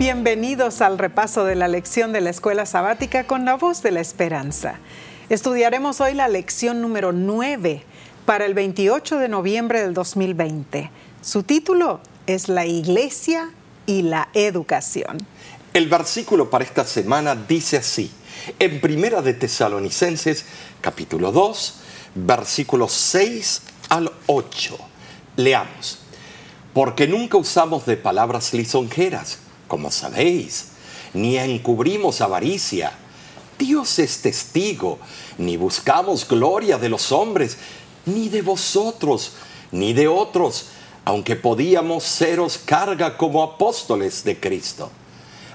Bienvenidos al repaso de la lección de la escuela sabática con la voz de la esperanza. Estudiaremos hoy la lección número 9 para el 28 de noviembre del 2020. Su título es La Iglesia y la Educación. El versículo para esta semana dice así, en Primera de Tesalonicenses, capítulo 2, versículos 6 al 8. Leamos. Porque nunca usamos de palabras lisonjeras, como sabéis, ni encubrimos avaricia. Dios es testigo, ni buscamos gloria de los hombres, ni de vosotros, ni de otros, aunque podíamos seros carga como apóstoles de Cristo.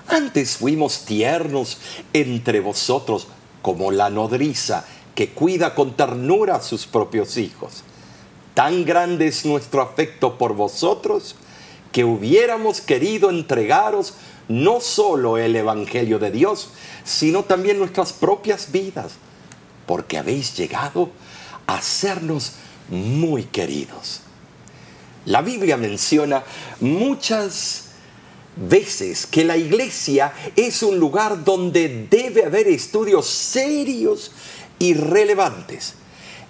Antes fuimos tiernos entre vosotros, como la nodriza que cuida con ternura a sus propios hijos. Tan grande es nuestro afecto por vosotros que hubiéramos querido entregaros no solo el Evangelio de Dios, sino también nuestras propias vidas, porque habéis llegado a sernos muy queridos. La Biblia menciona muchas veces que la iglesia es un lugar donde debe haber estudios serios y relevantes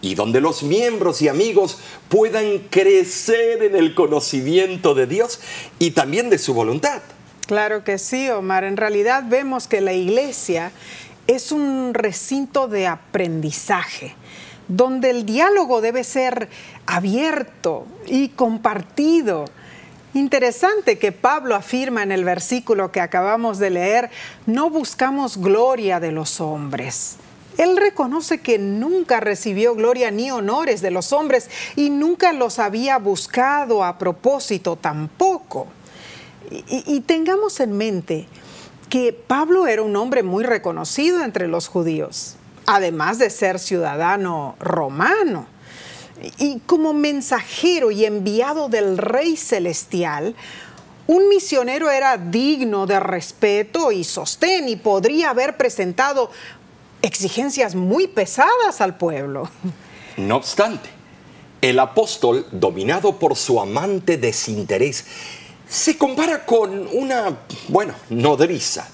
y donde los miembros y amigos puedan crecer en el conocimiento de Dios y también de su voluntad. Claro que sí, Omar. En realidad vemos que la iglesia es un recinto de aprendizaje donde el diálogo debe ser abierto y compartido. Interesante que Pablo afirma en el versículo que acabamos de leer, no buscamos gloria de los hombres. Él reconoce que nunca recibió gloria ni honores de los hombres y nunca los había buscado a propósito tampoco. Y, tengamos en mente que Pablo era un hombre muy reconocido entre los judíos además de ser ciudadano romano. Y como mensajero y enviado del Rey Celestial, un misionero era digno de respeto y sostén y podría haber presentado exigencias muy pesadas al pueblo. No obstante, el apóstol, dominado por su amante desinterés, se compara con una, bueno, nodriza,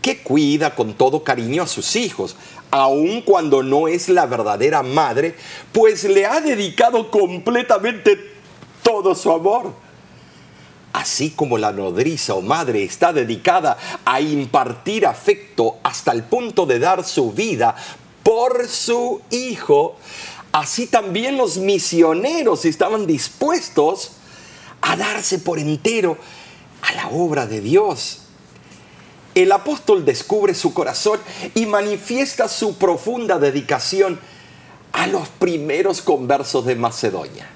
que cuida con todo cariño a sus hijos, aun cuando no es la verdadera madre, pues le ha dedicado completamente todo su amor. Así como la nodriza o madre está dedicada a impartir afecto hasta el punto de dar su vida por su hijo, así también los misioneros estaban dispuestos a darse por entero a la obra de Dios el apóstol descubre su corazón y manifiesta su profunda dedicación a los primeros conversos de Macedonia.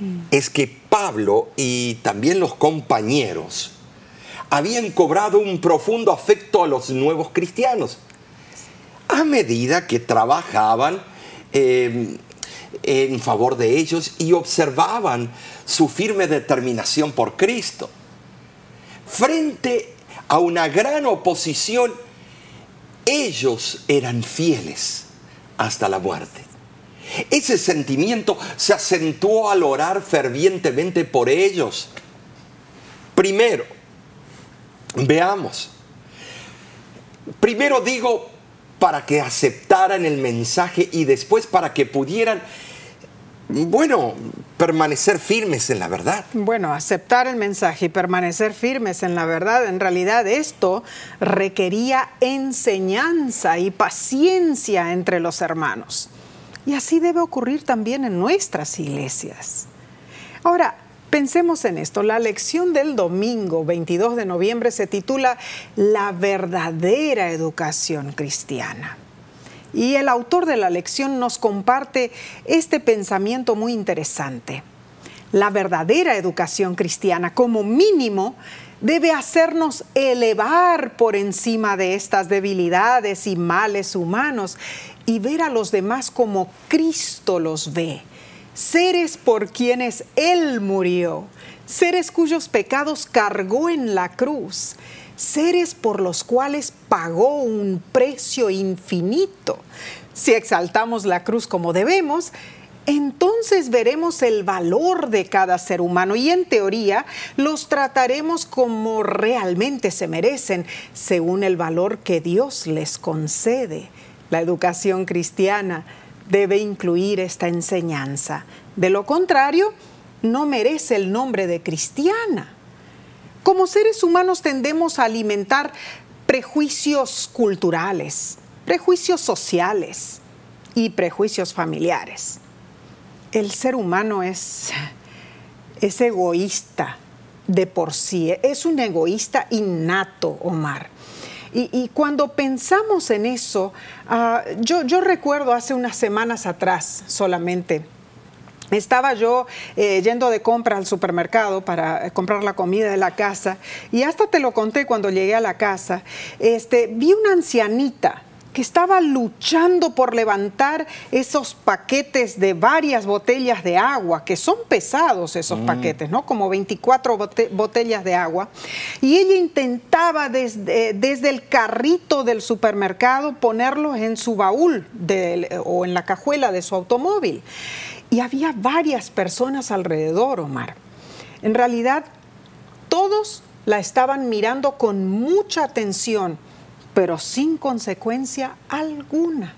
Mm. Es que Pablo y también los compañeros habían cobrado un profundo afecto a los nuevos cristianos a medida que trabajaban em, en favor de ellos y observaban su firme determinación por Cristo. Frente a una gran oposición, ellos eran fieles hasta la muerte. Ese sentimiento se acentuó al orar fervientemente por ellos. Primero, veamos. Primero digo para que aceptaran el mensaje y después para que pudieran bueno, permanecer firmes en la verdad. Bueno, aceptar el mensaje y permanecer firmes en la verdad, en realidad esto requería enseñanza y paciencia entre los hermanos. Y así debe ocurrir también en nuestras iglesias. Ahora, pensemos en esto. La lección del domingo 22 de noviembre se titula La verdadera educación cristiana. Y el autor de la lección nos comparte este pensamiento muy interesante. La verdadera educación cristiana, como mínimo, debe hacernos elevar por encima de estas debilidades y males humanos y ver a los demás como Cristo los ve, seres por quienes Él murió, seres cuyos pecados cargó en la cruz seres por los cuales pagó un precio infinito. Si exaltamos la cruz como debemos, entonces veremos el valor de cada ser humano y en teoría los trataremos como realmente se merecen, según el valor que Dios les concede. La educación cristiana debe incluir esta enseñanza. De lo contrario, no merece el nombre de cristiana. Como seres humanos tendemos a alimentar prejuicios culturales, prejuicios sociales y prejuicios familiares. El ser humano es, es egoísta de por sí, es un egoísta innato, Omar. Y, cuando pensamos en eso, ah, yo, recuerdo hace unas semanas atrás solamente, estaba yo eh, yendo de compra al supermercado para comprar la comida de la casa y hasta te lo conté cuando llegué a la casa. Este, vi una ancianita que estaba luchando por levantar esos paquetes de varias botellas de agua, que son pesados esos mm. paquetes, ¿no? Como 24 botellas de agua. Y ella intentaba desde, desde, el carrito del supermercado ponerlos en su baúl o en la cajuela de su automóvil. Y había varias personas alrededor, Omar. En realidad, todos la estaban mirando con mucha atención, pero sin consecuencia alguna.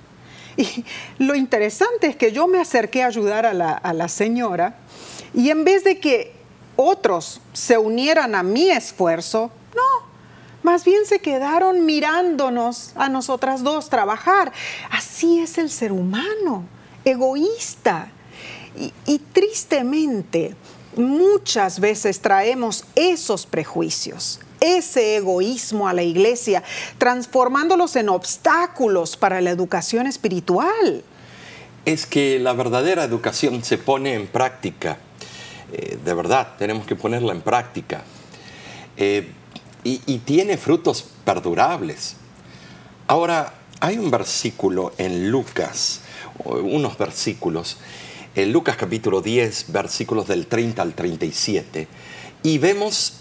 Y lo interesante es que yo me acerqué a ayudar a la, señora y en vez de que otros se unieran a mi esfuerzo, no, más bien se quedaron mirándonos a nosotras dos trabajar. Así es el ser humano, egoísta. Y, tristemente, muchas veces traemos esos prejuicios, ese egoísmo a la iglesia, transformándolos en obstáculos para la educación espiritual. Es que la verdadera educación se pone en práctica. Eh, de verdad, tenemos que ponerla en práctica. Eh, y tiene frutos perdurables. Ahora, hay un versículo en Lucas, unos versículos, en Lucas capítulo 10, versículos del 30 al 37, y vemos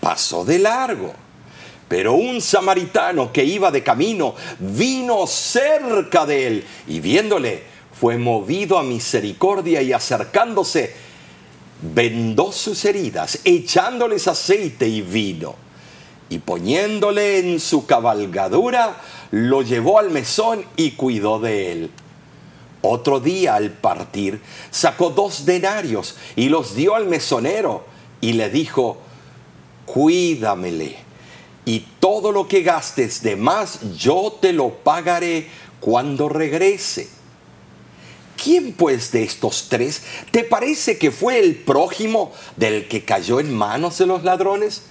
pasó de largo. Pero un samaritano que iba de camino vino cerca de él y viéndole, fue movido a misericordia y acercándose, vendó sus heridas, echándoles aceite y vino. Y poniéndole en su cabalgadura, lo llevó al mesón y cuidó de él. Otro día al partir sacó dos denarios y los dio al mesonero y le dijo, cuídamele y todo lo que gastes de más yo te lo pagaré cuando regrese. ¿Quién pues de estos tres te parece que fue el prójimo del que cayó en manos de los ladrones?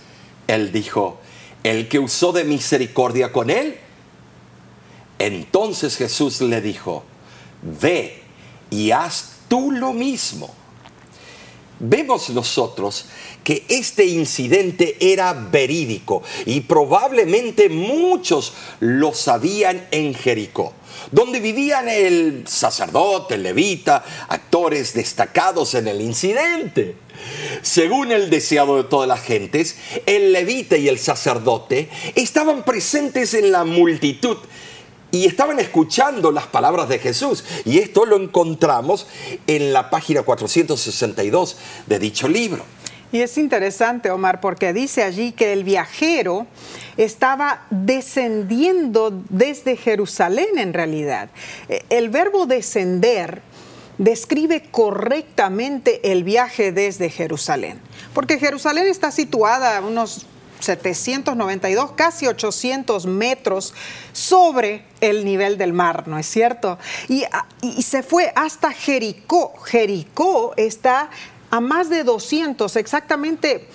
Él dijo, el que usó de misericordia con él. Entonces Jesús le dijo, ve y haz tú lo mismo. Vemos nosotros que este incidente era verídico y probablemente muchos lo sabían en Jericó, donde vivían el sacerdote, el levita, actores destacados en el incidente. Según el deseado de todas las gentes, el levita y el sacerdote estaban presentes en la multitud y estaban escuchando las palabras de Jesús. Y esto lo encontramos en la página 462 de dicho libro. Y es interesante, Omar, porque dice allí que el viajero estaba descendiendo desde Jerusalén en realidad. E, el verbo descender describe correctamente el viaje desde Jerusalén, porque Jerusalén está situada a unos 792, casi 800 metros sobre el nivel del mar, ¿no es cierto? Y, se fue hasta Jericó. Jericó está a más de 200, exactamente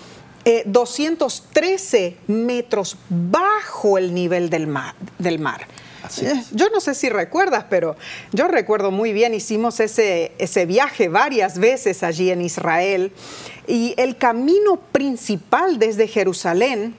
213 eh, metros bajo el nivel del mar, del mar. Es. Yo no sé si recuerdas, pero yo recuerdo muy bien, hicimos ese, ese viaje varias veces allí en Israel y el camino principal desde Jerusalén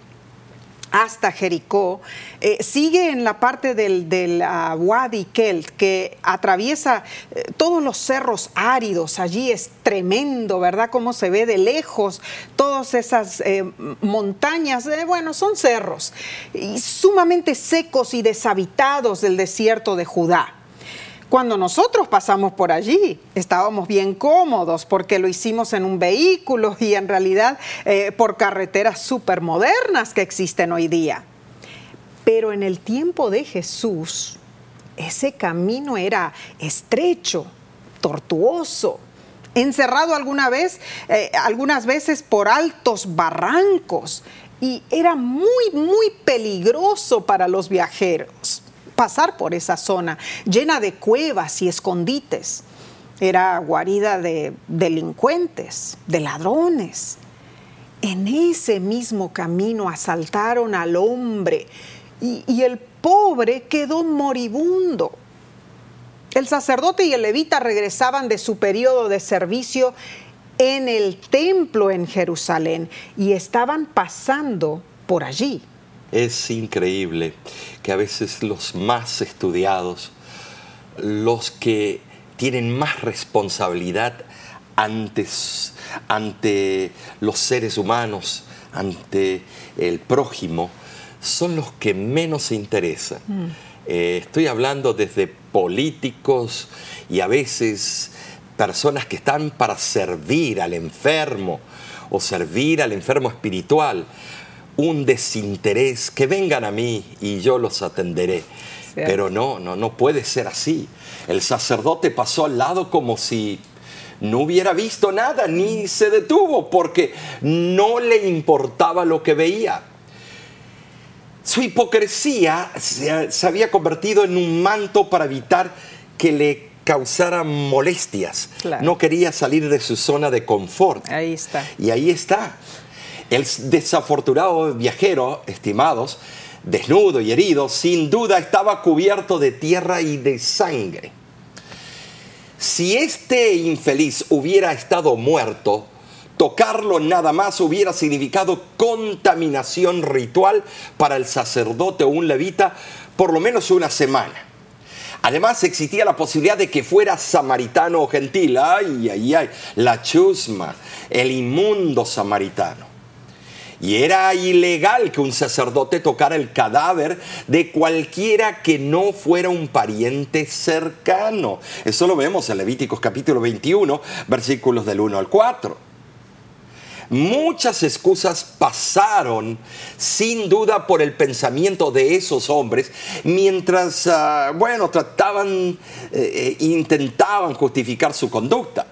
hasta Jericó, eh, sigue en la parte del, del uh, Wadi Kelt, que atraviesa eh, todos los cerros áridos. Allí es tremendo, ¿verdad? Cómo se ve de lejos todas esas eh, montañas. Eh, bueno, son cerros y sumamente secos y deshabitados del desierto de Judá. Cuando nosotros pasamos por allí, estábamos bien cómodos porque lo hicimos en un vehículo y en realidad eh, por carreteras súper modernas que existen hoy día. Pero en el tiempo de Jesús, ese camino era estrecho, tortuoso, encerrado alguna vez, eh, algunas veces por altos barrancos y era muy, muy peligroso para los viajeros pasar por esa zona llena de cuevas y escondites. Era guarida de delincuentes, de ladrones. En ese mismo camino asaltaron al hombre y, el pobre quedó moribundo. El sacerdote y el levita regresaban de su periodo de servicio en el templo en Jerusalén y estaban pasando por allí. Es increíble que a veces los más estudiados, los que tienen más responsabilidad antes, ante los seres humanos, ante el prójimo, son los que menos se interesan. Mm. Eh, estoy hablando desde políticos y a veces personas que están para servir al enfermo o servir al enfermo espiritual un desinterés, que vengan a mí y yo los atenderé. Pero no, no, no puede ser así. El sacerdote pasó al lado como si no hubiera visto nada, ni se detuvo, porque no le importaba lo que veía. Su hipocresía se, se había convertido en un manto para evitar que le causara molestias. Claro. No quería salir de su zona de confort. Ahí está. Y ahí está. El desafortunado viajero, estimados, desnudo y herido, sin duda estaba cubierto de tierra y de sangre. Si este infeliz hubiera estado muerto, tocarlo nada más hubiera significado contaminación ritual para el sacerdote o un levita por lo menos una semana. Además existía la posibilidad de que fuera samaritano o gentil. Ay, ay, ay, la chusma, el inmundo samaritano. Y era ilegal que un sacerdote tocara el cadáver de cualquiera que no fuera un pariente cercano. Eso lo vemos en Levíticos capítulo 21, versículos del 1 al 4. Muchas excusas pasaron sin duda por el pensamiento de esos hombres mientras, uh, bueno, trataban, eh, intentaban justificar su conducta.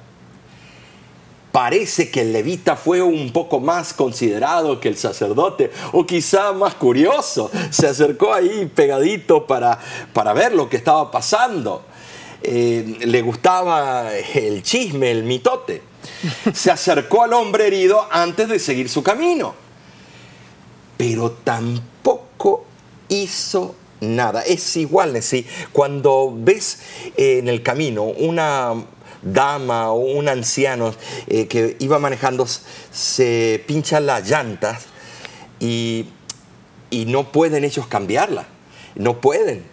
Parece que el levita fue un poco más considerado que el sacerdote, o quizá más curioso. Se acercó ahí pegadito para, para ver lo que estaba pasando. Eh, le gustaba el chisme, el mitote. Se acercó al hombre herido antes de seguir su camino. Pero tampoco hizo nada. Es igual, ¿sí? cuando ves en el camino una dama o un anciano eh, que iba manejando se pincha las llantas y, y no pueden ellos cambiarla, no pueden.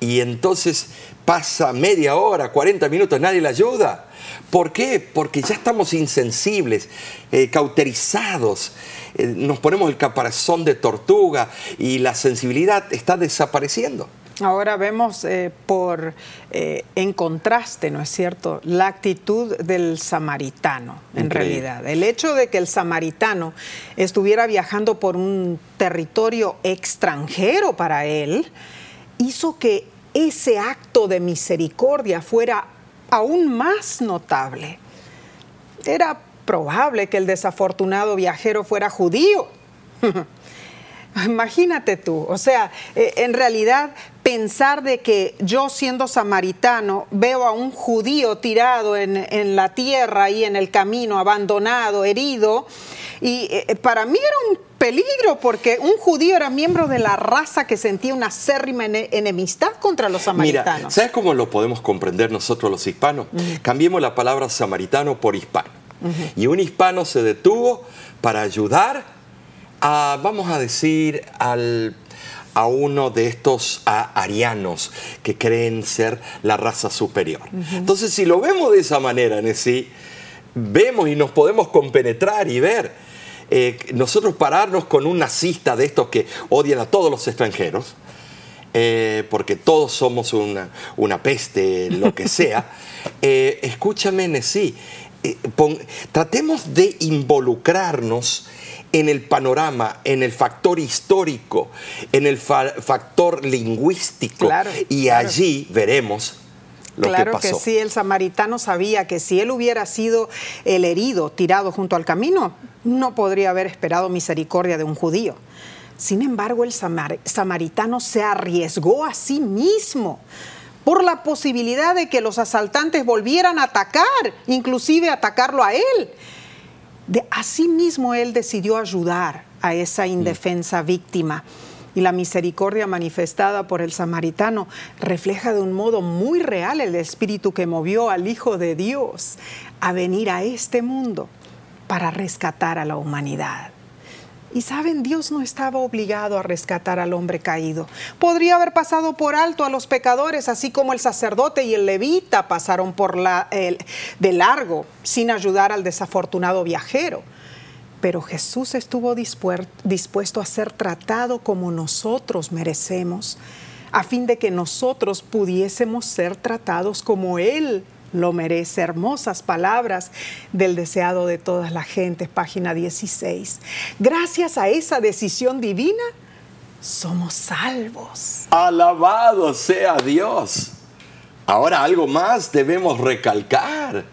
Y entonces pasa media hora, 40 minutos, nadie le ayuda. ¿Por qué? Porque ya estamos insensibles, eh, cauterizados, eh, nos ponemos el caparazón de tortuga y la sensibilidad está desapareciendo. Ahora vemos eh, por eh, en contraste, ¿no es cierto?, la actitud del samaritano, en Increíble. realidad. El hecho de que el samaritano estuviera viajando por un territorio extranjero para él, hizo que ese acto de misericordia fuera aún más notable. Era probable que el desafortunado viajero fuera judío. Imagínate tú, o sea, eh, en realidad pensar de que yo siendo samaritano veo a un judío tirado en, en la tierra y en el camino, abandonado, herido, Y eh, para mí era un peligro porque un judío era miembro de la raza que sentía una acérrima enemistad contra los samaritanos. Mira, ¿sabes cómo lo podemos comprender nosotros los hispanos? Cambiemos la palabra samaritano por hispano. Y un hispano se detuvo para ayudar a, vamos a decir, al a uno de estos arianos que creen ser la raza superior. Entonces, si lo vemos de esa manera, Nessie, vemos y nos podemos compenetrar y ver. Eh, nosotros pararnos con un nazista de estos que odian a todos los extranjeros, eh, porque todos somos una, una, peste, lo que sea, eh, escúchame, Nessie, tratemos de involucrarnos en el panorama, en el factor histórico, en el factor lingüístico. y allí veremos lo claro que, pasó. que sí, el samaritano sabía que si él hubiera sido el herido tirado junto al camino, no podría haber esperado misericordia de un judío. Sin embargo, el samaritano se arriesgó a sí mismo por la posibilidad de que los asaltantes volvieran a atacar, inclusive atacarlo a él. De asimismo, él decidió ayudar a esa mm. indefensa víctima. Y la misericordia manifestada por el samaritano refleja de un modo muy real el espíritu que movió al Hijo de Dios a venir a este mundo para rescatar a la humanidad. Y saben, Dios no estaba obligado a rescatar al hombre caído. Podría haber pasado por alto a los pecadores, así como el sacerdote y el levita pasaron por la, de largo sin ayudar al desafortunado viajero. Pero Jesús estuvo dispuesto a ser tratado como nosotros merecemos, a fin de que nosotros pudiésemos ser tratados como Él lo merece. Hermosas palabras del deseado de todas las gentes, página 16. Gracias a esa decisión divina, somos salvos. Alabado sea Dios. Ahora algo más debemos recalcar.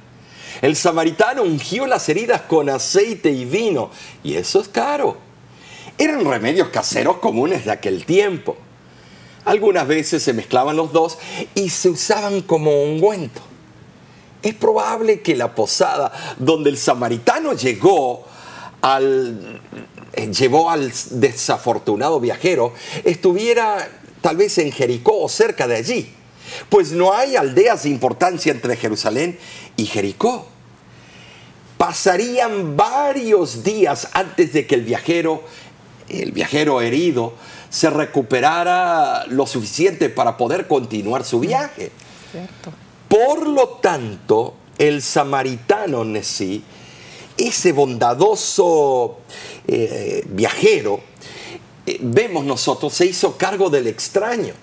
El samaritano ungió las heridas con aceite y vino, y eso es caro. Eran remedios caseros comunes de aquel tiempo. Algunas veces se mezclaban los dos y se usaban como ungüento. Es probable que la posada donde el samaritano llegó al, eh, llevó al desafortunado viajero estuviera tal vez en Jericó o cerca de allí, pues no hay aldeas de importancia entre Jerusalén y Jericó. Pasarían varios días antes de que el viajero, el viajero herido, se recuperara lo suficiente para poder continuar su viaje. Cierto. Por lo tanto, el samaritano Nesí, ese bondadoso eh, viajero, eh, vemos nosotros, se hizo cargo del extraño.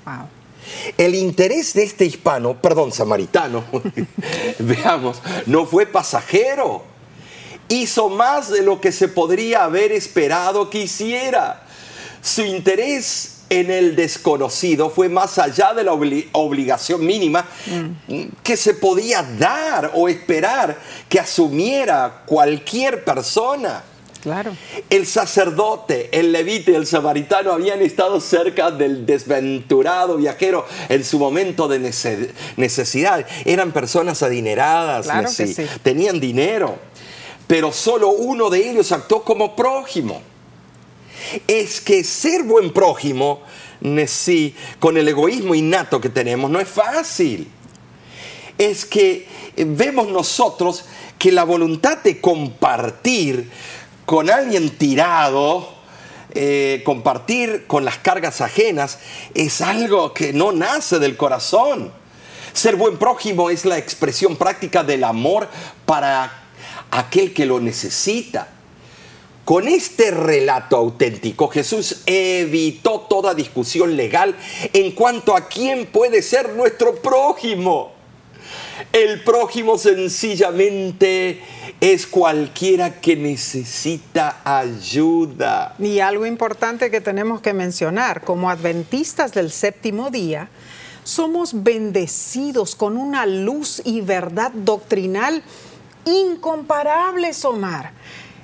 El interés de este hispano, perdón, samaritano, veamos, no fue pasajero. Hizo más de lo que se podría haber esperado que hiciera. Su interés en el desconocido fue más allá de la obligación mínima mm. que se podía dar o esperar que asumiera cualquier persona. Claro. El sacerdote, el levita y el samaritano habían estado cerca del desventurado viajero en su momento de necesidad. Eran personas adineradas, tenían dinero, pero solo uno de ellos actuó como prójimo es que ser buen prójimo, sí, con el egoísmo innato que tenemos, no es fácil. Es que vemos nosotros que la voluntad de compartir con alguien tirado, eh, compartir con las cargas ajenas, es algo que no nace del corazón. Ser buen prójimo es la expresión práctica del amor para aquel que lo necesita. Con este relato auténtico, Jesús evitó toda discusión legal en cuanto a quién puede ser nuestro prójimo. El prójimo sencillamente es cualquiera que necesita ayuda. Y algo importante que tenemos que mencionar, como adventistas del séptimo día, somos bendecidos con una luz y verdad doctrinal incomparables, Omar.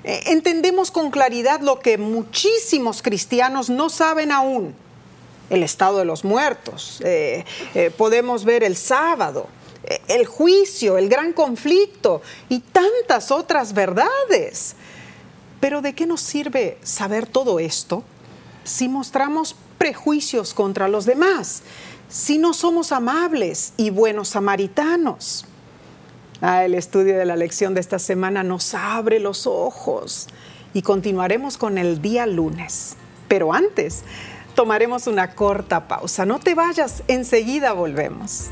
Eh, entendemos con claridad lo que muchísimos cristianos no saben aún, el estado de los muertos. Eh, eh, podemos ver el sábado, el juicio, el gran conflicto y tantas otras verdades. Pero ¿de qué nos sirve saber todo esto si mostramos prejuicios contra los demás? Si no somos amables y buenos samaritanos. Ah, el estudio de la lección de esta semana nos abre los ojos y continuaremos con el día lunes. Pero antes, tomaremos una corta pausa. No te vayas, enseguida volvemos.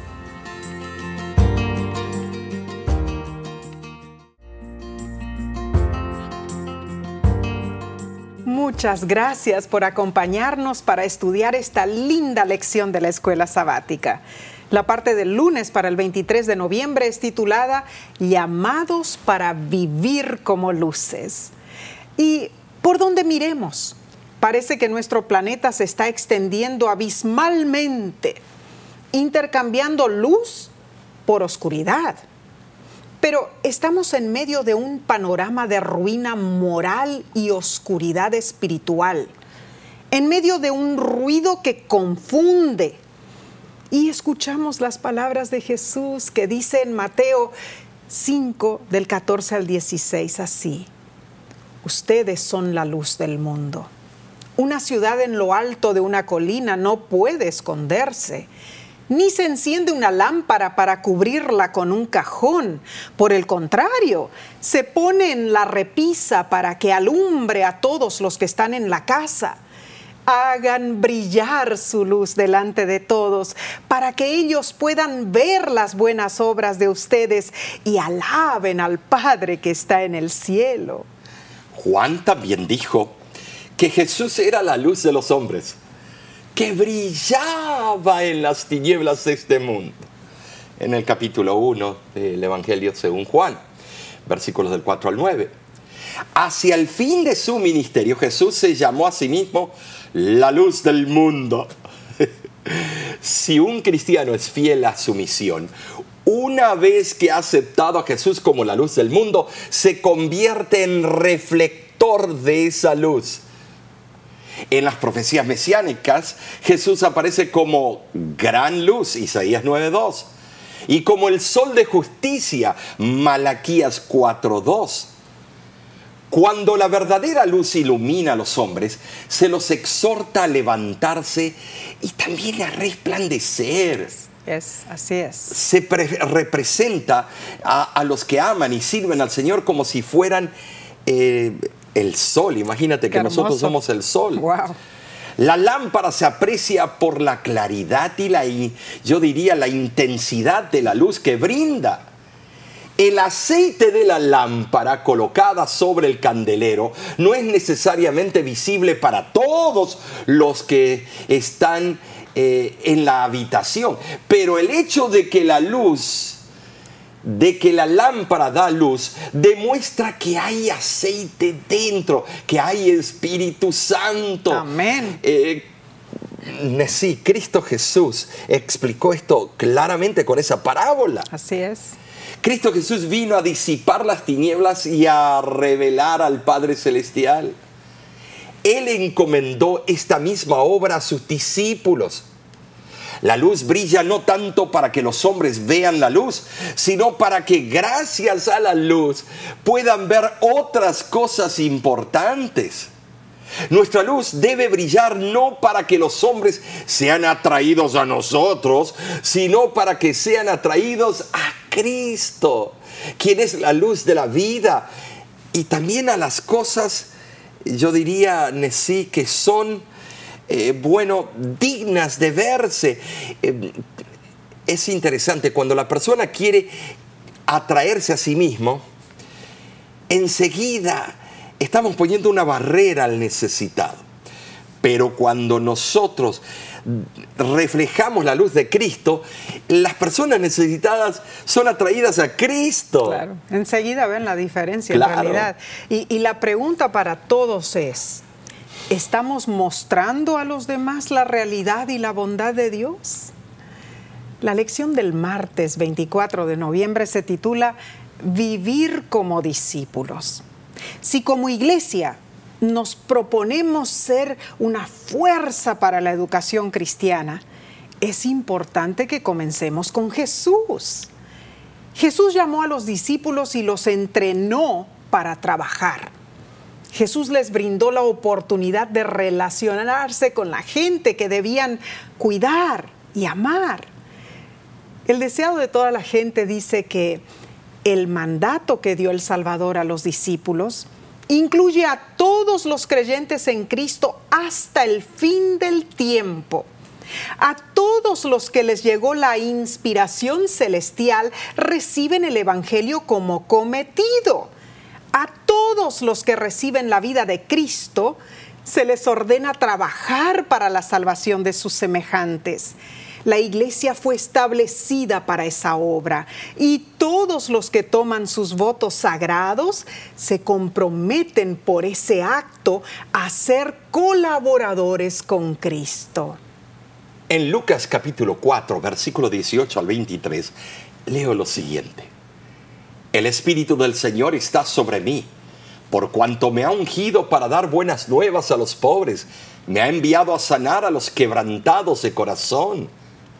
Muchas gracias por acompañarnos para estudiar esta linda lección de la escuela sabática. La parte del lunes para el 23 de noviembre es titulada Llamados para vivir como luces. Y por donde miremos, parece que nuestro planeta se está extendiendo abismalmente, intercambiando luz por oscuridad pero estamos en medio de un panorama de ruina moral y oscuridad espiritual, en medio de un ruido que confunde. Y escuchamos las palabras de Jesús que dice en Mateo 5 del 14 al 16 así, ustedes son la luz del mundo. Una ciudad en lo alto de una colina no puede esconderse ni se enciende una lámpara para cubrirla con un cajón. Por el contrario, se pone en la repisa para que alumbre a todos los que están en la casa. Hagan brillar su luz delante de todos, para que ellos puedan ver las buenas obras de ustedes y alaben al Padre que está en el cielo. Juan también dijo que Jesús era la luz de los hombres que brillaba en las tinieblas de este mundo. En el capítulo 1 del Evangelio según Juan, versículos del 4 al 9. Hacia el fin de su ministerio, Jesús se llamó a sí mismo la luz del mundo. si un cristiano es fiel a su misión, una vez que ha aceptado a Jesús como la luz del mundo, se convierte en reflector de esa luz en las profecías mesiánicas, Jesús aparece como gran luz, Isaías 9.2, y como el sol de justicia, Malaquías 4.2. Cuando la verdadera luz ilumina a los hombres, se los exhorta a levantarse y también a resplandecer. Es, así es. Se representa a, los que aman y sirven al Señor como si fueran eh, el sol. Imagínate que nosotros somos el sol. La lámpara se aprecia por la claridad y la, yo diría, la intensidad de la luz que brinda. El aceite de la lámpara colocada sobre el candelero no es necesariamente visible para todos los que están eh, en la habitación, pero el hecho de que la luz de que la lámpara da luz demuestra que hay aceite dentro, que hay Espíritu Santo. Amén. Eh, sí, Cristo Jesús explicó esto claramente con esa parábola. Así es. Cristo Jesús vino a disipar las tinieblas y a revelar al Padre Celestial. Él encomendó esta misma obra a sus discípulos. La luz brilla no tanto para que los hombres vean la luz, sino para que gracias a la luz puedan ver otras cosas importantes. Nuestra luz debe brillar no para que los hombres sean atraídos a nosotros, sino para que sean atraídos a Cristo, quien es la luz de la vida, y también a las cosas, yo diría, sí, que son eh, bueno, dignas de verse. Eh, es interesante, cuando la persona quiere atraerse a sí mismo, enseguida estamos poniendo una barrera al necesitado. Pero cuando nosotros reflejamos la luz de Cristo, las personas necesitadas son atraídas a Cristo. Claro, enseguida ven la diferencia en realidad. y la pregunta para todos es, ¿Estamos mostrando a los demás la realidad y la bondad de Dios? La lección del martes 24 de noviembre se titula Vivir como discípulos. Si como iglesia nos proponemos ser una fuerza para la educación cristiana, es importante que comencemos con Jesús. Jesús llamó a los discípulos y los entrenó para trabajar. Jesús les brindó la oportunidad de relacionarse con la gente que debían cuidar y amar. El deseado de toda la gente dice que el mandato que dio el Salvador a los discípulos incluye a todos los creyentes en Cristo hasta el fin del tiempo. A todos los que les llegó la inspiración celestial reciben el Evangelio como cometido. A todos los que reciben la vida de Cristo se les ordena trabajar para la salvación de sus semejantes. La iglesia fue establecida para esa obra y todos los que toman sus votos sagrados se comprometen por ese acto a ser colaboradores con Cristo. En Lucas capítulo 4, versículo 18 al 23, leo lo siguiente. El Espíritu del Señor está sobre mí, por cuanto me ha ungido para dar buenas nuevas a los pobres, me ha enviado a sanar a los quebrantados de corazón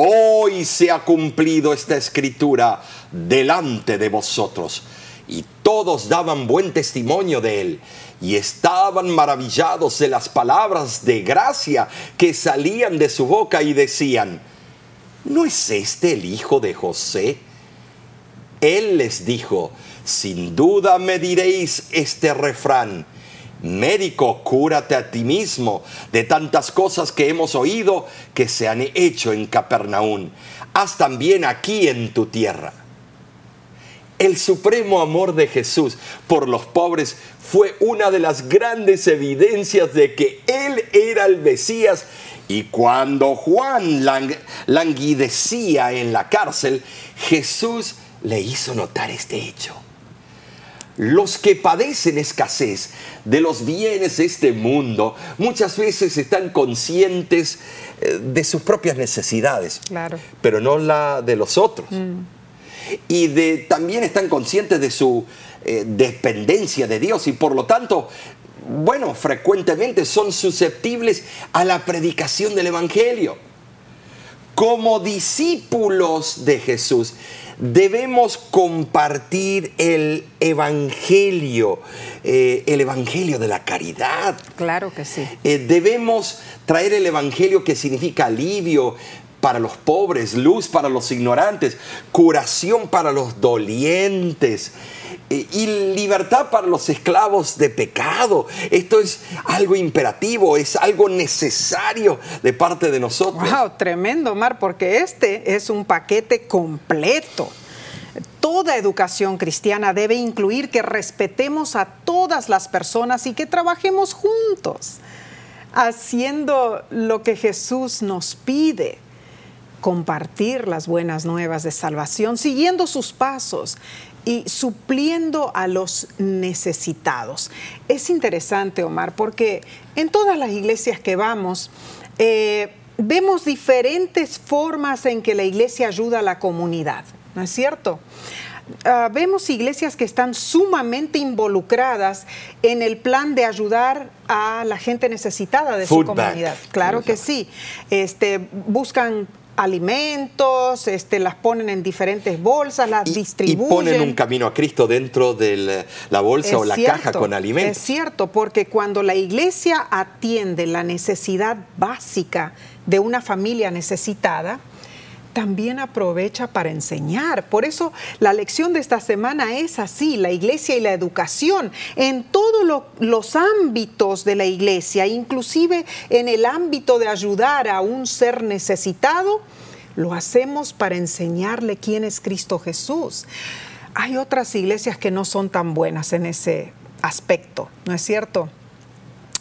Hoy se ha cumplido esta escritura delante de vosotros. Y todos daban buen testimonio de él y estaban maravillados de las palabras de gracia que salían de su boca y decían, ¿no es este el hijo de José? Él les dijo, sin duda me diréis este refrán Médico, cúrate a ti mismo de tantas cosas que hemos oído que se han hecho en Capernaum. Haz también aquí en tu tierra. El supremo amor de Jesús por los pobres fue una de las grandes evidencias de que Él era el Mesías y cuando Juan languidecía en la cárcel, Jesús le hizo notar este hecho. Los que padecen escasez de los bienes de este mundo muchas veces están conscientes eh, de sus propias necesidades, pero no la de los otros. Mm. Y de, también están conscientes de su eh, dependencia de Dios y por lo tanto, bueno, frecuentemente son susceptibles a la predicación del Evangelio. Como discípulos de Jesús, debemos compartir el evangelio, eh, el evangelio de la caridad. Claro que sí. Eh, debemos traer el evangelio que significa alivio para los pobres, luz para los ignorantes, curación para los dolientes eh, y libertad para los esclavos de pecado. Esto es algo imperativo, es algo necesario de parte de nosotros. Wow, tremendo, Mar, porque este es un paquete completo. Toda educación cristiana debe incluir que respetemos a todas las personas y que trabajemos juntos, haciendo lo que Jesús nos pide compartir las buenas nuevas de salvación, siguiendo sus pasos y supliendo a los necesitados. Es interesante, Omar, porque en todas las iglesias que vamos, eh, vemos diferentes formas en que la iglesia ayuda a la comunidad, ¿no es cierto? Ah, vemos iglesias que están sumamente involucradas en el plan de ayudar a la gente necesitada de su comunidad. Claro que sí. Este, buscan alimentos, este, las ponen en diferentes bolsas, las distribuyen. Y ponen un camino a Cristo dentro de la bolsa o la caja con alimentos. Es cierto, porque cuando la iglesia atiende la necesidad básica de una familia necesitada, también aprovecha para enseñar. Por eso la lección de esta semana es así, la iglesia y la educación, en todos los ámbitos de la iglesia, inclusive en el ámbito de ayudar a un ser necesitado, lo hacemos para enseñarle quién es Cristo Jesús. Hay otras iglesias que no son tan buenas en ese aspecto, ¿no es cierto?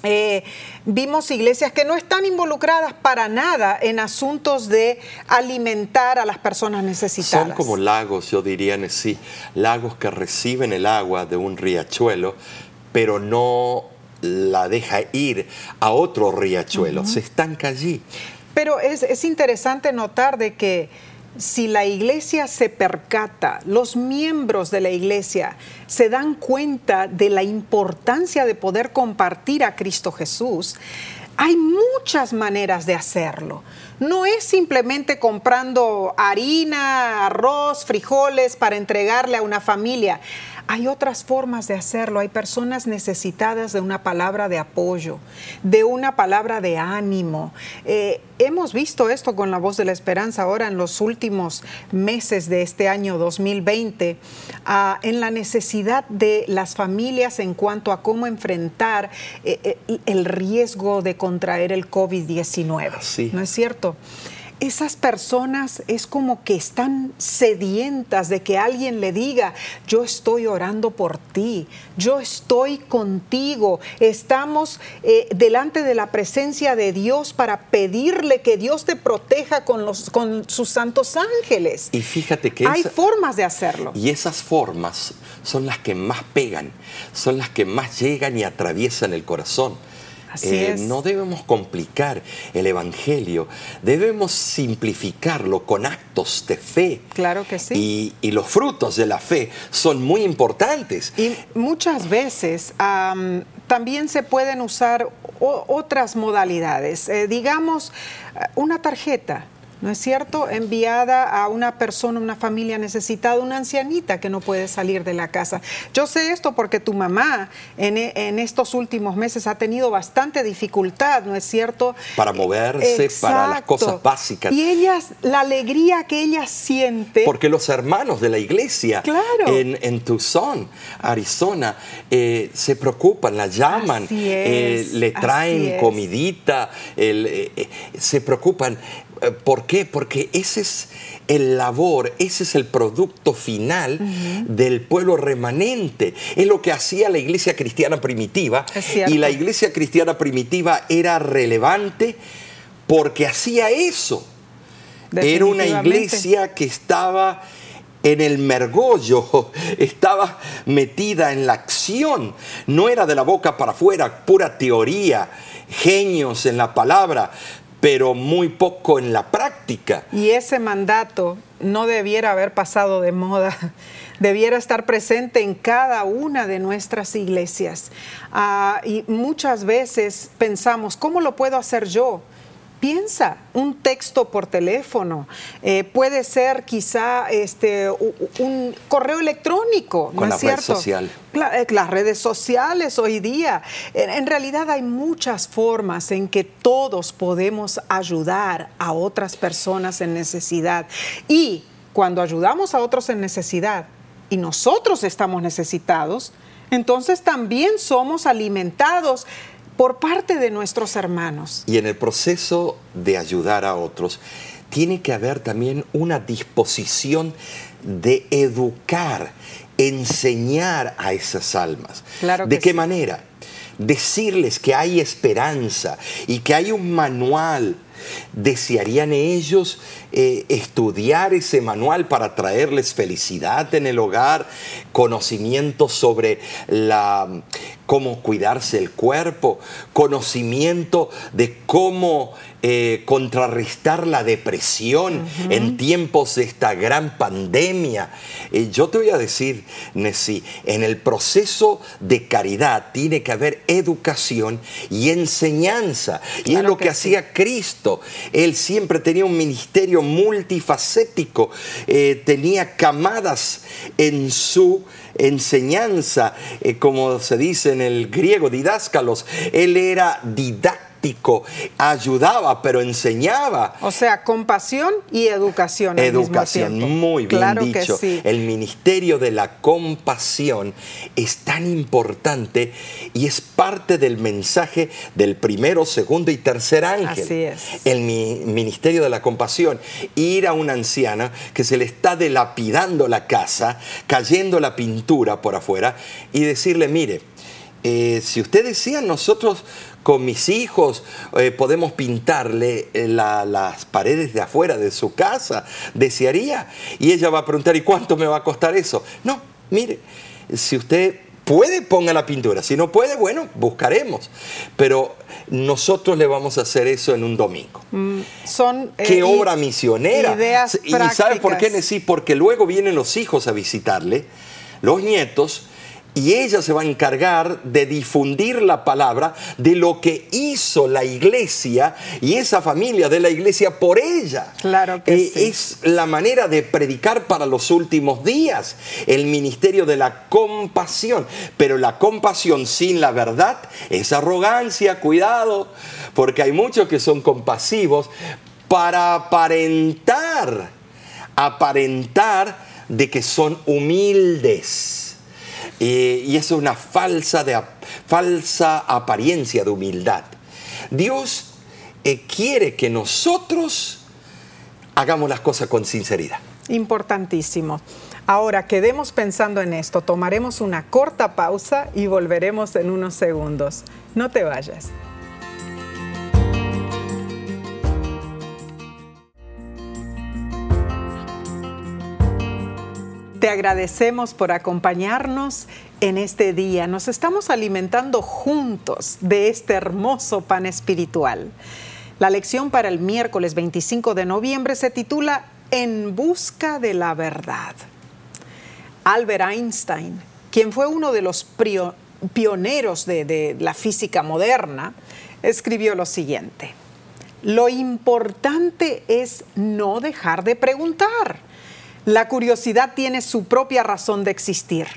Eh, vimos iglesias que no están involucradas para nada en asuntos de alimentar a las personas necesitadas. Son como lagos, yo diría sí, lagos que reciben el agua de un riachuelo, pero no la deja ir a otro riachuelo, se estanca allí. Pero es, es interesante notar de que si la iglesia se percata, los miembros de la iglesia se dan cuenta de la importancia de poder compartir a Cristo Jesús, hay muchas maneras de hacerlo. No es simplemente comprando harina, arroz, frijoles para entregarle a una familia. Hay otras formas de hacerlo. Hay personas necesitadas de una palabra de apoyo, de una palabra de ánimo. Eh, hemos visto esto con la voz de la esperanza ahora en los últimos meses de este año 2020, ah, en la necesidad de las familias en cuanto a cómo enfrentar eh, eh, el riesgo de contraer el COVID-19. ¿No es cierto? Esas personas es como que están sedientas de que alguien le diga, yo estoy orando por ti, yo estoy contigo, estamos eh, delante de la presencia de Dios para pedirle que Dios te proteja con, los, con sus santos ángeles. Y fíjate que... Hay formas de hacerlo. Y esas formas son las que más pegan, son las que más llegan y atraviesan el corazón. Eh, no debemos complicar el Evangelio, debemos simplificarlo con actos de fe. Claro que sí. Y, los frutos de la fe son muy importantes. Y muchas veces también se pueden usar otras modalidades. Eh, digamos, una tarjeta ¿no es cierto? Enviada a una persona, una familia necesitada, una ancianita que no puede salir de la casa. Yo sé esto porque tu mamá en, en estos últimos meses ha tenido bastante dificultad, ¿no es cierto? Para moverse, para las cosas básicas. Y ellas, la alegría que ella siente. Porque los hermanos de la iglesia en, en Tucson, Arizona, eh, se preocupan, la llaman, eh, le traen comidita, eh, se preocupan ¿Por qué? Porque ese es el labor, ese es el producto final del pueblo remanente. Es lo que hacía la iglesia cristiana primitiva. Y la iglesia cristiana primitiva era relevante porque hacía eso. Era una iglesia que estaba en el mergollo, estaba metida en la acción, no era de la boca para afuera, pura teoría, genios en la palabra, pero muy poco en la práctica. Y ese mandato no debiera haber pasado de moda, debiera estar presente en cada una de nuestras iglesias. Ah, y muchas veces pensamos, ¿cómo lo puedo hacer yo? Piensa, un texto por teléfono, eh, puede ser quizá este, un correo electrónico, ¿no es cierto? social. Eh, las redes sociales hoy día. En, realidad hay muchas formas en que todos podemos ayudar a otras personas en necesidad. Y cuando ayudamos a otros en necesidad y nosotros estamos necesitados, entonces también somos alimentados por parte de nuestros hermanos. Y en el proceso de ayudar a otros, tiene que haber también una disposición de educar, enseñar a esas almas. ¿De qué manera? Decirles que hay esperanza y que hay un manual ¿Desearían ellos eh, estudiar ese manual para traerles felicidad en el hogar, conocimiento sobre la, cómo cuidarse el cuerpo, conocimiento de cómo eh, contrarrestar la depresión en tiempos de esta gran pandemia? Eh, yo te voy a decir, Nessie, en el proceso de caridad tiene que haber educación y enseñanza. y es lo que hacía Cristo él siempre tenía un ministerio multifacético, eh, tenía camadas en su enseñanza, eh, como se dice en el griego, didáscalos. Él era didáctico ayudaba, pero enseñaba. O sea, compasión y educación. educación, muy bien dicho. El ministerio de la compasión es tan importante y es parte del mensaje del primero, segundo y tercer ángel. Así es. El ministerio de la compasión. Ir a una anciana que se le está delapidando la casa, cayendo la pintura por afuera y decirle, mire, eh, si usted decía, nosotros con mis hijos eh, podemos pintarle eh, las paredes de afuera de su casa, desearía. Y ella va a preguntar, ¿y cuánto me va a costar eso? No, mire, si usted puede, ponga la pintura. Si no puede, bueno, buscaremos. Pero nosotros le vamos a hacer eso en un domingo. Mm, son eh, qué obra misionera. Ideas y ¿sabe por qué sí? Porque luego vienen los hijos a visitarle, los nietos, y ella se va a encargar de difundir la palabra de lo que hizo la iglesia y esa familia de la iglesia por ella. Claro que eh, sí. Es la manera de predicar para los últimos días, el ministerio de la compasión. Pero la compasión sin la verdad es arrogancia, cuidado, porque hay muchos que son compasivos para aparentar, aparentar de que son humildes. Eh, y es una falsa, de, falsa apariencia de humildad. Dios eh, quiere que nosotros hagamos las cosas con sinceridad. Importantísimo. Ahora quedemos pensando en esto, tomaremos una corta pausa y volveremos en unos segundos. No te vayas. Te agradecemos por acompañarnos en este día. Nos estamos alimentando juntos de este hermoso pan espiritual. La lección para el miércoles 25 de noviembre se titula En busca de la verdad. Albert Einstein, quien fue uno de los pioneros de, de la física moderna, escribió lo siguiente. Lo importante es no dejar de preguntar. La curiosidad tiene su propia razón de existir.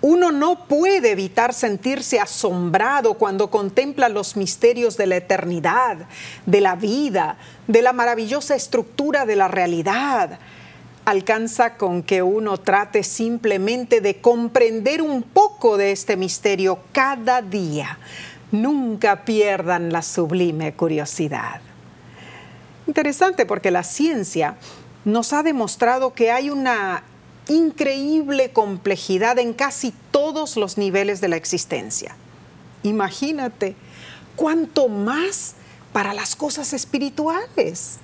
Uno no puede evitar sentirse asombrado cuando contempla los misterios de la eternidad, de la vida, de la maravillosa estructura de la realidad. Alcanza con que uno trate simplemente de comprender un poco de este misterio cada día. Nunca pierdan la sublime curiosidad. Interesante porque la ciencia nos ha demostrado que hay una increíble complejidad en casi todos los niveles de la existencia. Imagínate, cuánto más para las cosas espirituales.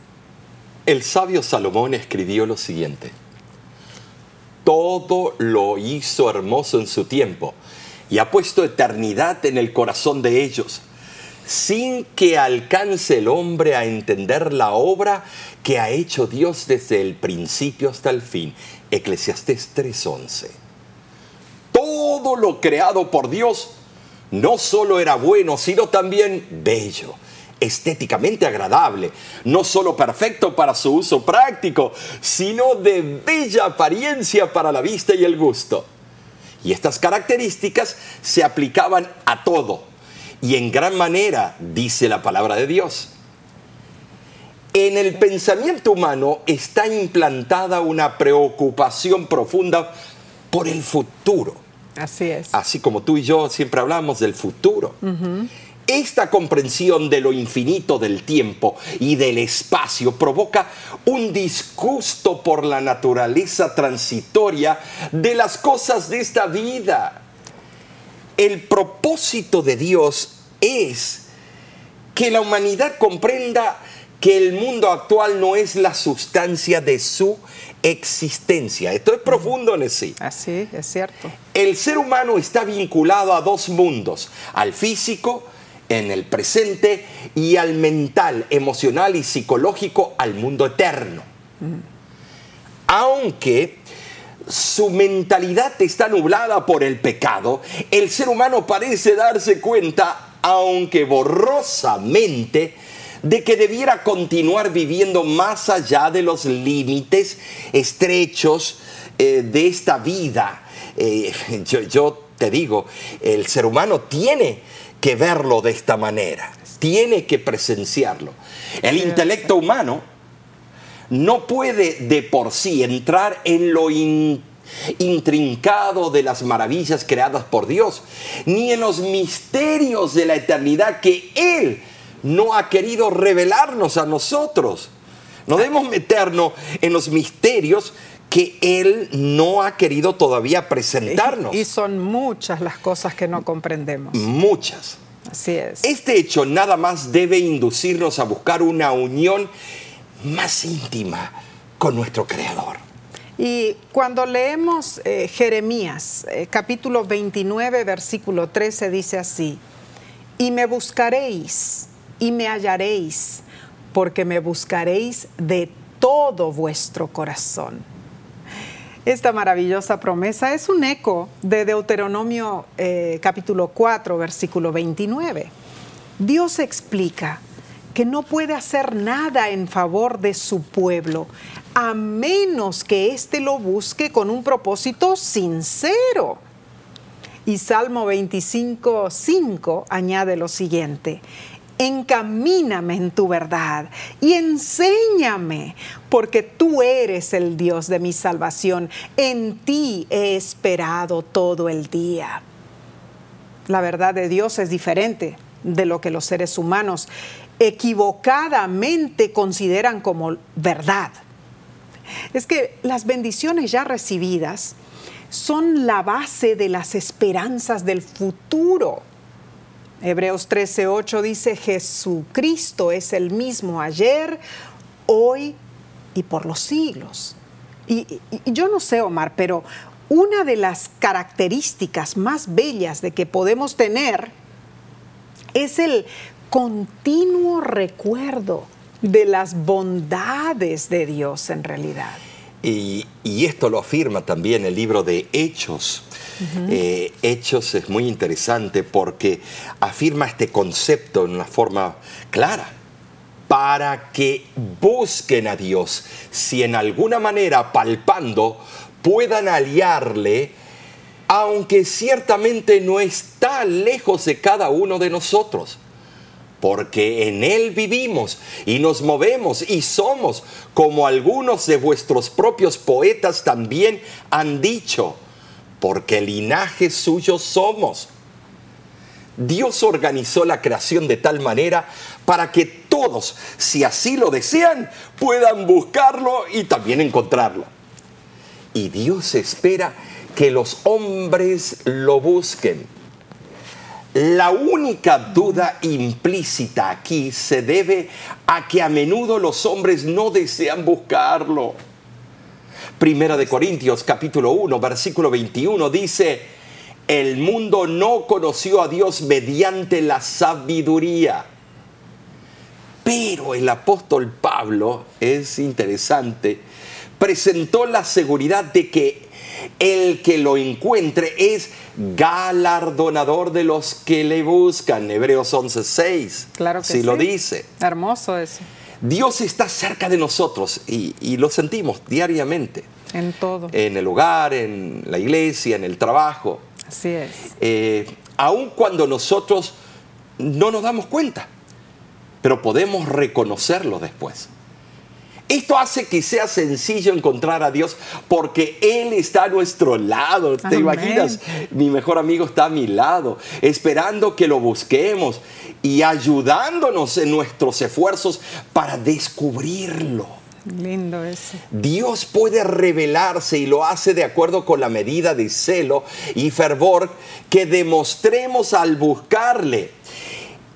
El sabio Salomón escribió lo siguiente, todo lo hizo hermoso en su tiempo y ha puesto eternidad en el corazón de ellos sin que alcance el hombre a entender la obra que ha hecho Dios desde el principio hasta el fin. Eclesiastés 3:11. Todo lo creado por Dios no solo era bueno, sino también bello, estéticamente agradable, no solo perfecto para su uso práctico, sino de bella apariencia para la vista y el gusto. Y estas características se aplicaban a todo, y en gran manera, dice la palabra de Dios. En el pensamiento humano está implantada una preocupación profunda por el futuro. Así es. Así como tú y yo siempre hablamos del futuro. Esta comprensión de lo infinito del tiempo y del espacio provoca un disgusto por la naturaleza transitoria de las cosas de esta vida. El propósito de Dios es que la humanidad comprenda que el mundo actual no es la sustancia de su existencia. Esto es profundo en sí. Así, es cierto. El ser humano está vinculado a dos mundos, al físico, en el presente, y al mental, emocional y psicológico, al mundo eterno. Aunque su mentalidad está nublada por el pecado, el ser humano parece darse cuenta, aunque borrosamente, de que debiera continuar viviendo más allá de los límites estrechos eh, de esta vida. Eh, yo, yo te digo, el ser humano tiene que verlo de esta manera, tiene que presenciarlo. El intelecto humano no puede de por sí entrar en lo intrincado de las maravillas creadas por Dios, ni en los misterios de la eternidad que Él no ha querido revelarnos a nosotros. No debemos meternos en los misterios que Él no ha querido todavía presentarnos. Y son muchas las cosas que no comprendemos. Muchas. Así es. Este hecho nada más debe inducirnos a buscar una unión más íntima con nuestro Creador. Y cuando leemos eh, Jeremías, eh, capítulo 29, versículo 13, dice así, y me buscaréis y me hallaréis, porque me buscaréis de todo vuestro corazón. Esta maravillosa promesa es un eco de Deuteronomio eh, capítulo 4, versículo 29. Dios explica que no puede hacer nada en favor de su pueblo a menos que éste lo busque con un propósito sincero. Y Salmo 25, 5 añade lo siguiente, encamíname en tu verdad y enséñame, porque tú eres el Dios de mi salvación. En ti he esperado todo el día. La verdad de Dios es diferente de lo que los seres humanos equivocadamente consideran como verdad. Es que las bendiciones ya recibidas son la base de las esperanzas del futuro. Hebreos 13:8 dice, Jesucristo es el mismo ayer, hoy y por los siglos. Y, y, yo no sé, Omar, pero una de las características más bellas de que podemos tener es el continuo recuerdo de las bondades de Dios en realidad. Y, esto lo afirma también el libro de Hechos. Eh, Hechos es muy interesante porque afirma este concepto en una forma clara. Para que busquen a Dios, si en alguna manera palpando puedan aliarle, aunque ciertamente no está lejos de cada uno de nosotros. Porque en Él vivimos y nos movemos y somos, como algunos de vuestros propios poetas también han dicho, porque linaje suyo somos. Dios organizó la creación de tal manera para que todos, si así lo desean, puedan buscarlo y también encontrarlo. Y Dios espera que los hombres lo busquen la única duda implícita aquí se debe a que a menudo los hombres no desean buscarlo. Primera de Corintios capítulo 1 versículo 21 dice, el mundo no conoció a Dios mediante la sabiduría. Pero el apóstol Pablo, es interesante, presentó la seguridad de que el que lo encuentre es galardonador de los que le buscan. Hebreos 11:6. Claro que sí. lo dice. Hermoso eso. Dios está cerca de nosotros y, lo sentimos diariamente. En todo. En el hogar, en la iglesia, en el trabajo. Así es. Eh, aun cuando nosotros no nos damos cuenta, pero podemos reconocerlo después. Esto hace que sea sencillo encontrar a Dios porque Él está a nuestro lado. ¿Te imaginas? Mi mejor amigo está a mi lado, esperando que lo busquemos y ayudándonos en nuestros esfuerzos para descubrirlo. Lindo eso. Dios puede revelarse y lo hace de acuerdo con la medida de celo y fervor que demostremos al buscarle.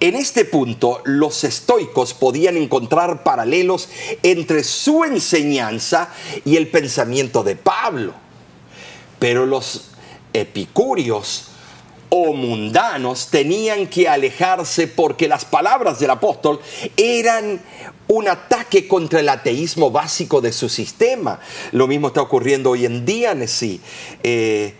En este punto, los estoicos podían encontrar paralelos entre su enseñanza y el pensamiento de Pablo. Pero los epicúreos o mundanos tenían que alejarse porque las palabras del apóstol eran un ataque contra el ateísmo básico de su sistema. Lo mismo está ocurriendo hoy en día, Nessie. Eh,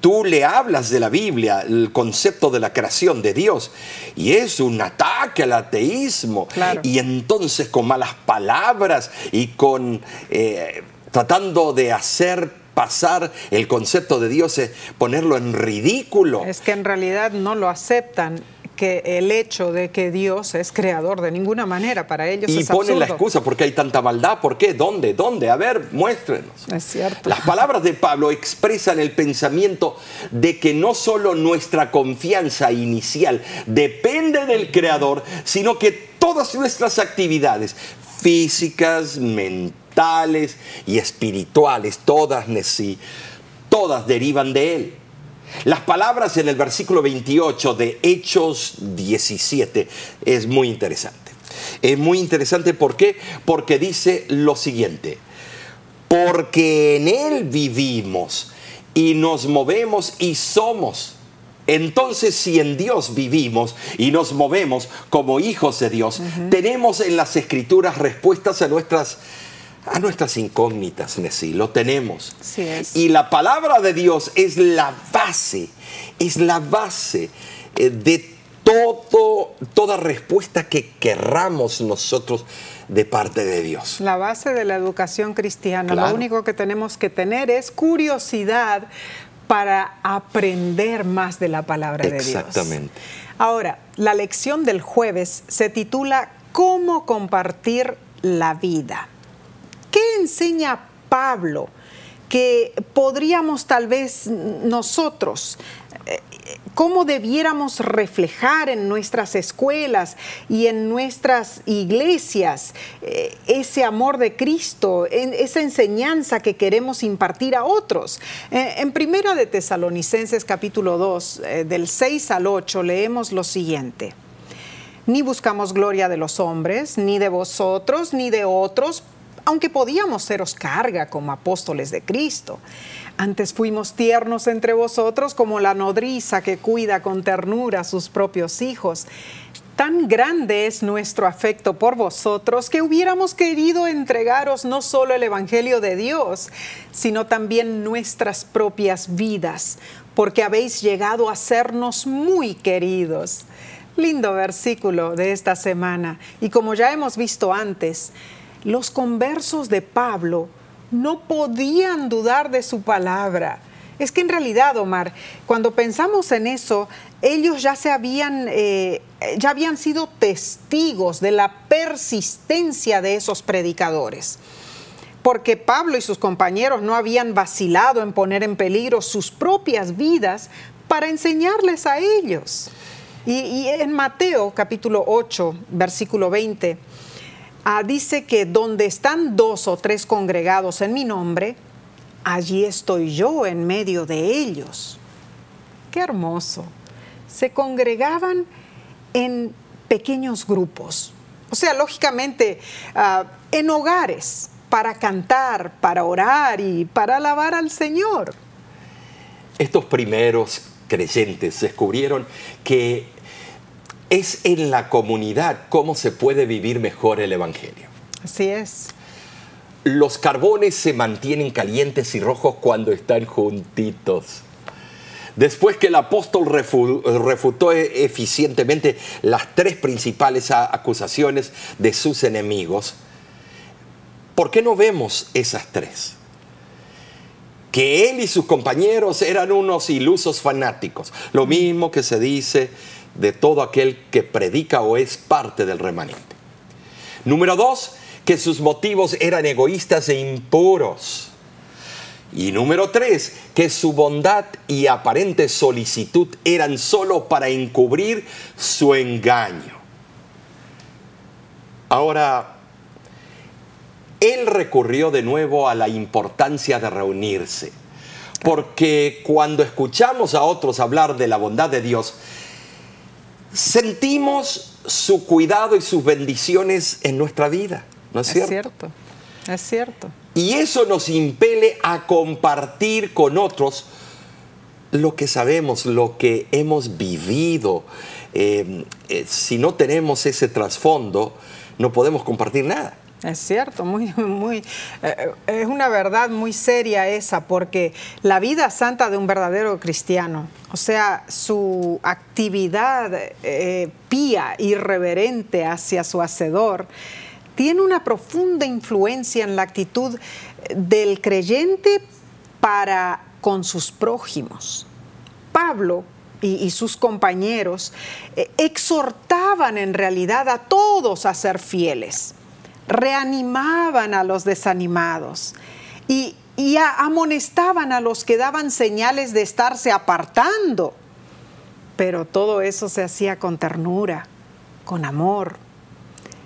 tú le hablas de la Biblia, el concepto de la creación de Dios, y es un ataque al ateísmo. Y entonces con malas palabras y con eh, tratando de hacer pasar el concepto de Dios, es ponerlo en ridículo. Es que en realidad no lo aceptan que el hecho de que Dios es creador de ninguna manera para ellos y es ponen la excusa porque hay tanta maldad, ¿por qué? ¿Dónde? ¿Dónde? A ver, muéstrenos. Es cierto. Las palabras de Pablo expresan el pensamiento de que no solo nuestra confianza inicial depende del creador, sino que todas nuestras actividades físicas, mentales y espirituales, todas, todas derivan de él. Las palabras en el versículo 28 de Hechos 17 es muy interesante. Es muy interesante ¿por qué? Porque dice lo siguiente. porque en Él vivimos y nos movemos y somos. Entonces, si en Dios vivimos y nos movemos como hijos de Dios, tenemos en las escrituras respuestas a nuestras, a nuestras incógnitas, Nessie, lo tenemos. Y la palabra de Dios es la base, es la base eh, de todo, toda respuesta que querramos nosotros de parte de Dios. La base de la educación cristiana, lo único que tenemos que tener es curiosidad para aprender más de la palabra de Dios. Exactamente. Ahora, la lección del jueves se titula ¿Cómo compartir la vida? ¿Qué enseña Pablo que podríamos tal vez nosotros eh, cómo debiéramos reflejar en nuestras escuelas y en nuestras iglesias eh, ese amor de Cristo, esa enseñanza que queremos impartir a otros. Eh, en Primera de Tesalonicenses capítulo 2, del 6 al 8, leemos lo siguiente. Ni buscamos gloria de los hombres, ni de vosotros, ni de otros, aunque podíamos seros carga como apóstoles de Cristo. Antes fuimos tiernos entre vosotros como la nodriza que cuida con ternura a sus propios hijos. Tan grande es nuestro afecto por vosotros que hubiéramos querido entregaros no solo el Evangelio de Dios, sino también nuestras propias vidas, porque habéis llegado a sernos muy queridos. Lindo versículo de esta semana. Y como ya hemos visto antes, los conversos de Pablo no podían dudar de su palabra. Es que en realidad, Omar, cuando pensamos en eso, ellos ya se habían, eh, ya habían sido testigos de la persistencia de esos predicadores. Porque Pablo y sus compañeros no habían vacilado en poner en peligro sus propias vidas para enseñarles a ellos. Y, y en Mateo capítulo 8, versículo 20, Ah, dice que donde están dos o tres congregados en mi nombre, allí estoy yo en medio de ellos. Qué hermoso. Se congregaban en pequeños grupos. O sea, lógicamente, ah, en hogares, para cantar, para orar y para alabar al Señor. Estos primeros creyentes descubrieron que es en la comunidad cómo se puede vivir mejor el Evangelio. Así es. Los carbones se mantienen calientes y rojos cuando están juntitos. Después que el apóstol refutó e-, eficientemente las tres principales acusaciones de sus enemigos, ¿por qué no vemos esas tres? Que él y sus compañeros eran unos ilusos fanáticos, lo mismo que se dice de todo aquel que predica o es parte del remanente. Número dos, que sus motivos eran egoístas e impuros. Y número tres, que su bondad y aparente solicitud eran solo para encubrir su engaño. Ahora, él recurrió de nuevo a la importancia de reunirse, porque cuando escuchamos a otros hablar de la bondad de Dios, sentimos su cuidado y sus bendiciones en nuestra vida, ¿no es, cierto? Es cierto, es cierto. Y eso nos impele a compartir con otros lo que sabemos, lo que hemos vivido. Eh, eh, si no tenemos ese trasfondo, no podemos compartir nada. Es cierto, muy, muy, eh, es una verdad muy seria esa, porque la vida santa de un verdadero cristiano, o sea, su actividad eh, pía, irreverente hacia su hacedor, tiene una profunda influencia en la actitud del creyente para con sus prójimos. Pablo y, sus compañeros eh, exhortaban en realidad a todos a ser fieles reanimaban a los desanimados y, amonestaban a los que daban señales de estarse apartando. Pero todo eso se hacía con ternura, con amor.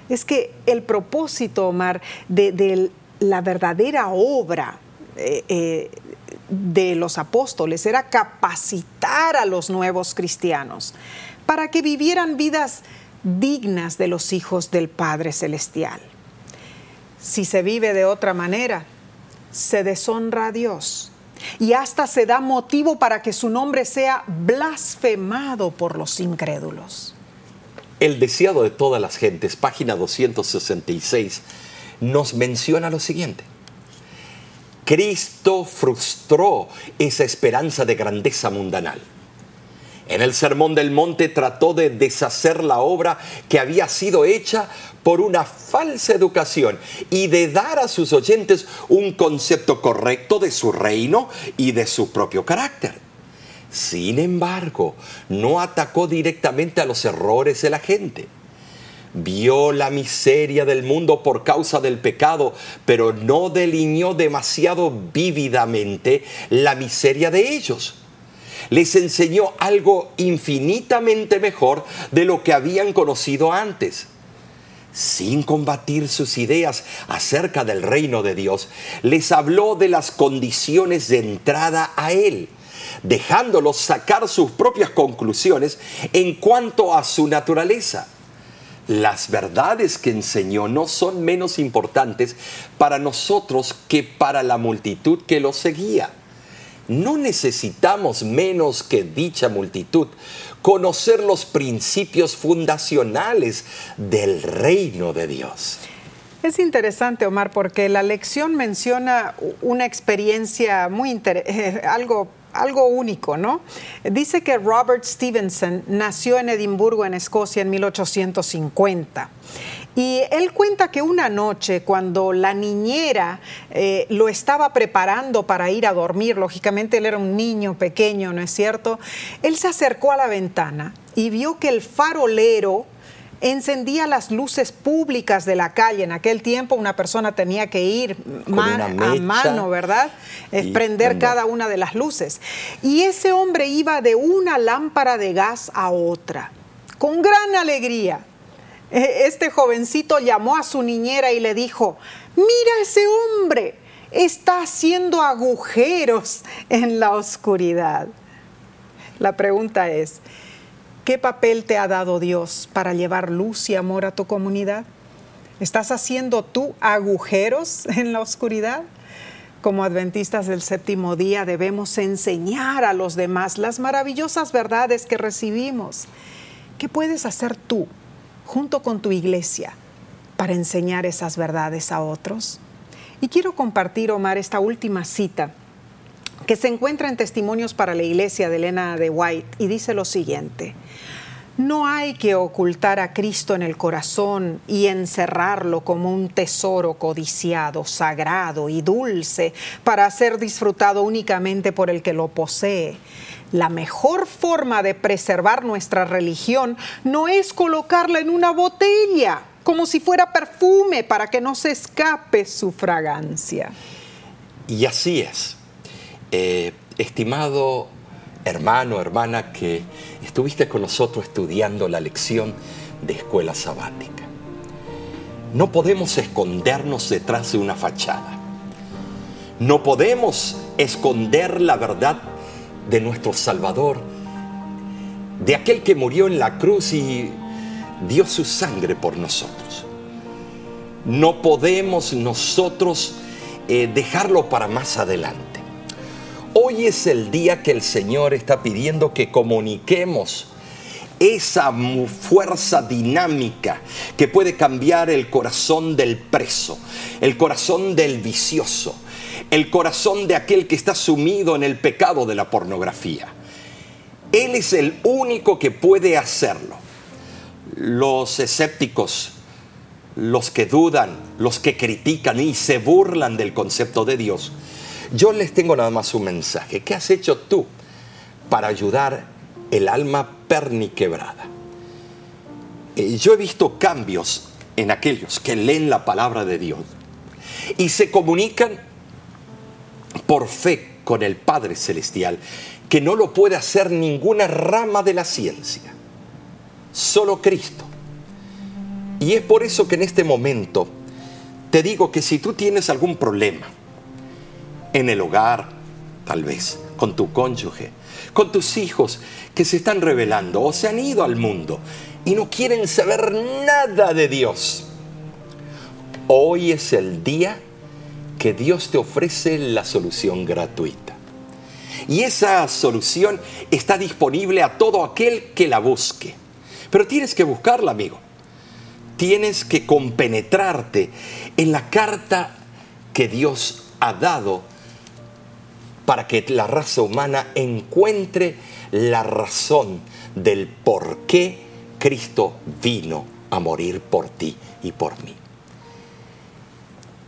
Es que el propósito, Omar, de, la verdadera obra eh, eh, de los apóstoles era capacitar a los nuevos cristianos para que vivieran vidas dignas de los hijos del Padre Celestial si se vive de otra manera, se deshonra a Dios y hasta se da motivo para que su nombre sea blasfemado por los incrédulos. El deseado de todas las gentes, página 266, nos menciona lo siguiente. Cristo frustró esa esperanza de grandeza mundanal. En el Sermón del Monte trató de deshacer la obra que había sido hecha por una falsa educación y de dar a sus oyentes un concepto correcto de su reino y de su propio carácter. Sin embargo, no atacó directamente a los errores de la gente. Vio la miseria del mundo por causa del pecado, pero no delineó demasiado vívidamente la miseria de ellos les enseñó algo infinitamente mejor de lo que habían conocido antes. Sin combatir sus ideas acerca del reino de Dios, les habló de las condiciones de entrada a Él, dejándolos sacar sus propias conclusiones en cuanto a su naturaleza. Las verdades que enseñó no son menos importantes para nosotros que para la multitud que lo seguía no necesitamos menos que dicha multitud conocer los principios fundacionales del reino de Dios. Es interesante, Omar, porque la lección menciona una experiencia muy interesante, algo algo único, ¿no? Dice que Robert Stevenson nació en Edimburgo, en Escocia, en 1850. Y él cuenta que una noche, cuando la niñera eh, lo estaba preparando para ir a dormir, lógicamente él era un niño pequeño, ¿no es cierto? Él se acercó a la ventana y vio que el farolero encendía las luces públicas de la calle. En aquel tiempo una persona tenía que ir a mano, ¿verdad? Es prender cada una de las luces. Y ese hombre iba de una lámpara de gas a otra, con gran alegría. E, este jovencito llamó a su niñera y le dijo, mira ese hombre, está haciendo agujeros en la oscuridad. La pregunta es, ¿qué papel te ha dado Dios para llevar luz y amor a tu comunidad? ¿Estás haciendo tú agujeros en la oscuridad? Como adventistas del séptimo día debemos enseñar a los demás las maravillosas verdades que recibimos. ¿Qué puedes hacer tú junto con tu iglesia para enseñar esas verdades a otros. Y quiero compartir, Omar, esta última cita que se encuentra en Testimonios para la Iglesia de Elena de White y dice lo siguiente. No hay que ocultar a Cristo en el corazón y encerrarlo como un tesoro codiciado, sagrado y dulce para ser disfrutado únicamente por el que lo posee. La mejor forma de preservar nuestra religión no es colocarla en una botella, como si fuera perfume, para que no se escape su fragancia. Y así es. Eh, estimado hermano, hermana, que estuviste con nosotros estudiando la lección de escuela sabática. No podemos escondernos detrás de una fachada. No podemos esconder la verdad de nuestro Salvador, de aquel que murió en la cruz y dio su sangre por nosotros. No podemos nosotros eh, dejarlo para más adelante. Hoy es el día que el Señor está pidiendo que comuniquemos esa fuerza dinámica que puede cambiar el corazón del preso, el corazón del vicioso, el corazón de aquel que está sumido en el pecado de la pornografía. Él es el único que puede hacerlo. Los escépticos, los que dudan, los que critican y se burlan del concepto de Dios, yo les tengo nada más un mensaje. ¿Qué has hecho tú para ayudar el alma perniquebrada? Eh, yo he visto cambios en aquellos que leen la palabra de Dios y se comunican por fe con el Padre Celestial, que no lo puede hacer ninguna rama de la ciencia, solo Cristo. Y es por eso que en este momento te digo que si tú tienes algún problema en el hogar, tal vez, con tu cónyuge, con tus hijos que se están revelando o se han ido al mundo y no quieren saber nada de Dios, hoy es el día que Dios te ofrece la solución gratuita. Y esa solución está disponible a todo aquel que la busque. Pero tienes que buscarla, amigo. Tienes que compenetrarte en la carta que Dios ha dado para que la raza humana encuentre la razón del por qué Cristo vino a morir por ti y por mí.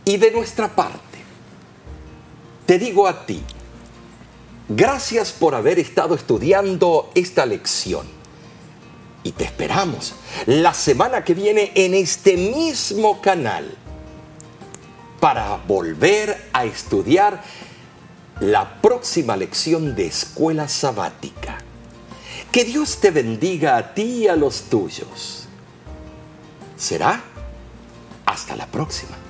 Y de nuestra parte, te digo a ti, gracias por haber estado estudiando esta lección. Y te esperamos la semana que viene en este mismo canal para volver a estudiar la próxima lección de escuela sabática. Que Dios te bendiga a ti y a los tuyos. Será hasta la próxima.